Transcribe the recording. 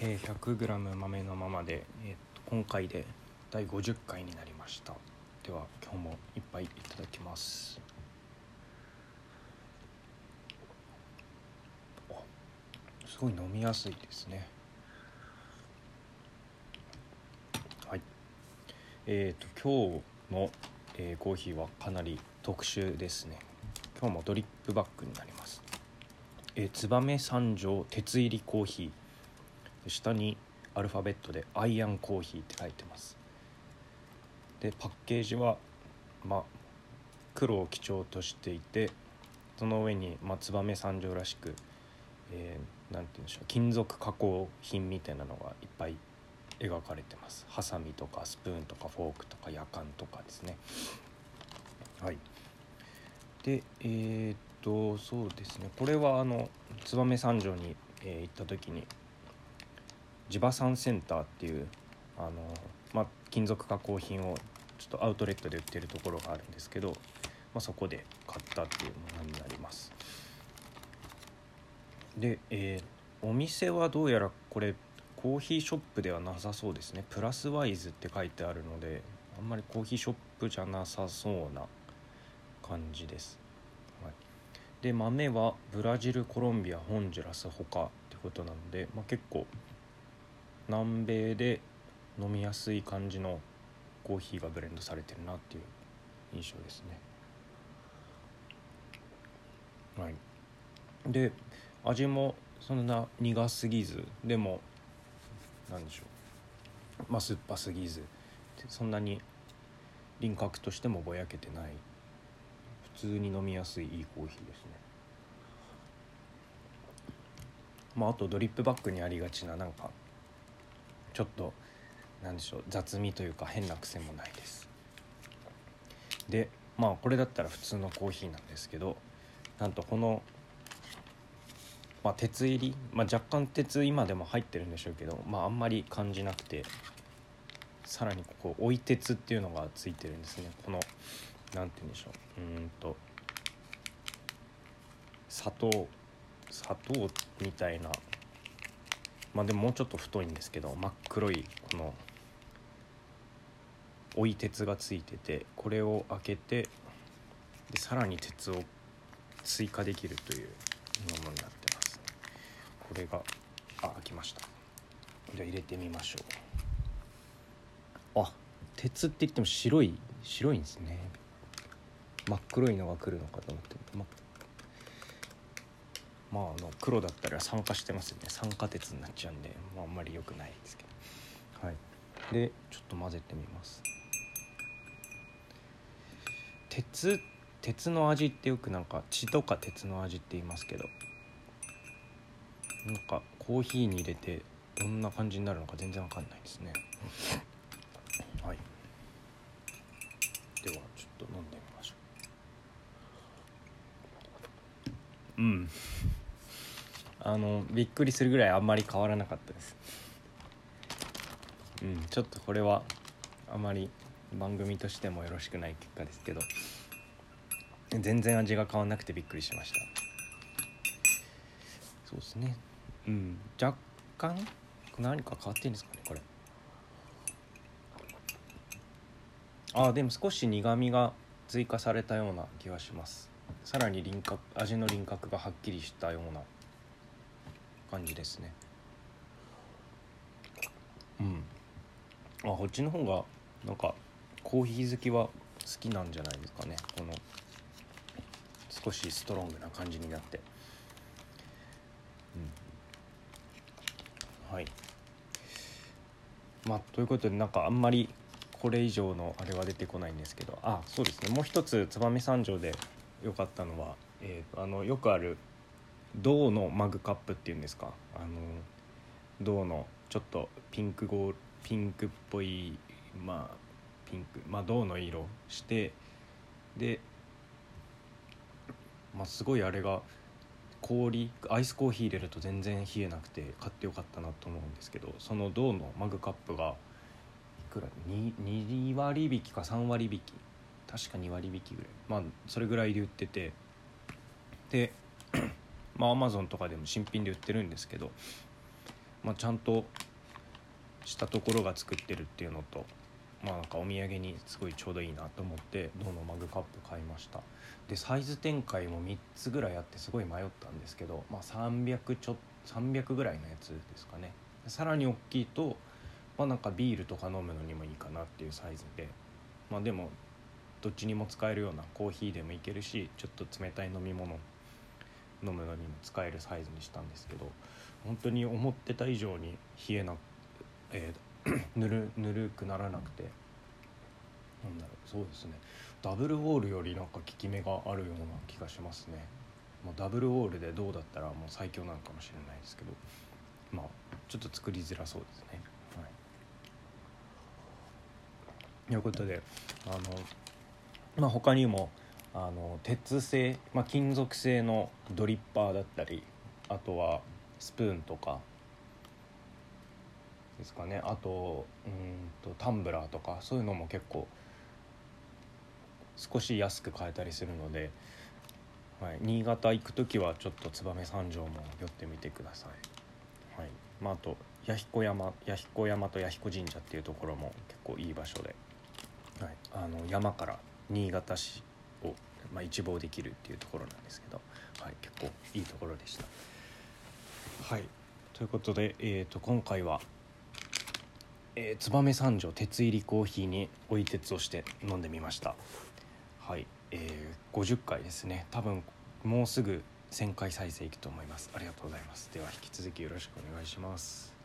えー、100g 豆のままで、えー、と今回で第50回になりました。では今日もいっぱいいただきます。すごい飲みやすいですね。はい。えっ、と今日の、えーコーヒーはかなり特殊ですね。今日もドリップバッグになります。えー、燕三条鉄入りコーヒー。下にアルファベットで「アイアンコーヒー」って書いてます。でパッケージはまあ黒を基調としていてその上に、まあ、燕三条らしく、えー、て言うんでしょう金属加工品みたいなのがいっぱい描かれてます。ハサミとかスプーンとかフォークとかやかんとかですね。はい。でえー、っとそうですね。これはあの燕三条に、えー行った時に地場産センターっていうあの、まあ、金属加工品をちょっとアウトレットで売ってるところがあるんですけど、まあ、そこで買ったっていうものになります。で、えーお店はどうやらこれコーヒーショップではなさそうですね。プラスワイズって書いてあるのであんまりコーヒーショップじゃなさそうな感じです、はい、で豆はブラジルコロンビアホンジュラス他ってことなので、まあ、結構南米で飲みやすい感じのコーヒーがブレンドされてるなっていう印象ですね。はい。で味もそんな苦すぎずでもなんでしょう。まあ酸っぱすぎずそんなに輪郭としてもぼやけてない。普通に飲みやすいいいコーヒーですね。まああとドリップバッグにありがちななんかちょっとなんでしょう雑味というか変な癖もないです。でまあこれだったら普通のコーヒーなんですけどなんとこの、まあ、鉄入り、まあ、若干鉄今でも入ってるんでしょうけど、まあ、あんまり感じなくてさらにここ追い鉄っていうのがついてるんですね。このなんて言うんでしょう。うんと砂糖砂糖みたいなまあでももうちょっと太いんですけど真っ黒いこの追い鉄がついててこれを開けてでさらに鉄を追加できるというものになってます。これがあ開きました。じゃ入れてみましょう。あ鉄って言っても白い白いんですね。真っ黒いのが来るのかと思ってままああの黒だったら酸化してますよね。酸化鉄になっちゃうんで、まあ、あんまり良くないですけど。はい。でちょっと混ぜてみます。鉄鉄の味ってよくなんか血とか鉄の味って言いますけど。なんかコーヒーに入れてどんな感じになるのか全然わかんないですね。はい。ではちょっと飲んでみましょう。うん。あのびっくりするぐらいあんまり変わらなかったです。うんちょっとこれはあまり番組としてもよろしくない結果ですけど。全然味が変わんなくてびっくりしました。そうですね。うん若干何か変わってんですかねこれ。あでも少し苦みが追加されたような気がします。さらに輪郭味の輪郭がはっきりしたような感じですね。うん。あこっちの方がなんかコーヒー好きは好きなんじゃないですかね。この少しストロングな感じになって。うん。はい。まあということでなんかあんまりこれ以上のあれは出てこないんですけど。あそうですね。もう一つ燕三条で良かったのは、えー、あのよくある銅のマグカップっていうんですか？あの銅のちょっとピンクゴーピンクっぽいまあピンクまあ銅の色してでまあすごいあれが氷アイスコーヒー入れると全然冷えなくて買ってよかったなと思うんですけどその銅のマグカップがいくら 2, 2割引きか3割引き確か2割引きぐらい。まあそれぐらいで売っててでまあアマゾンとかでも新品で売ってるんですけどまあ、ちゃんとしたところが作ってるっていうのとまあなんかお土産にすごいちょうどいいなと思ってどのマグカップ買いました。でサイズ展開も3つぐらいあってすごい迷ったんですけど、まあ、300ちょ300ぐらいのやつですかね。さらに大きいとまあなんかビールとか飲むのにもいいかなっていうサイズで。まあでもどっちにも使えるようなコーヒーでもいけるしちょっと冷たい飲み物飲むのにも使えるサイズにしたんですけど本当に思ってた以上に冷えな、えー、ぬるぬるくならなくてなんだろうそうですね。ダブルウォールよりなんか効き目があるような気がしますね。もうダブルウォールでどうだったらもう最強なのかもしれないですけどまあちょっと作りづらそうですね。はい。ということであのまあ他にもあの鉄製、まあ、金属製のドリッパーだったりあとはスプーンとかですかね。あとうんとタンブラーとかそういうのも結構少し安く買えたりするので、はい、新潟行く時はちょっと燕三条も寄ってみてください、はいまあ、あと弥彦山弥彦山と弥彦神社っていうところも結構いい場所で、はい、あの山から新潟市を、まあ、一望できるっていうところなんですけど、はい、結構いいところでした。はい。ということで、えーと、今回は、えー、燕三条鉄入りコーヒーに追い鉄をして飲んでみました。はいえー、50回ですね。多分もうすぐ1000回再生いくと思います。ありがとうございます。では引き続きよろしくお願いします。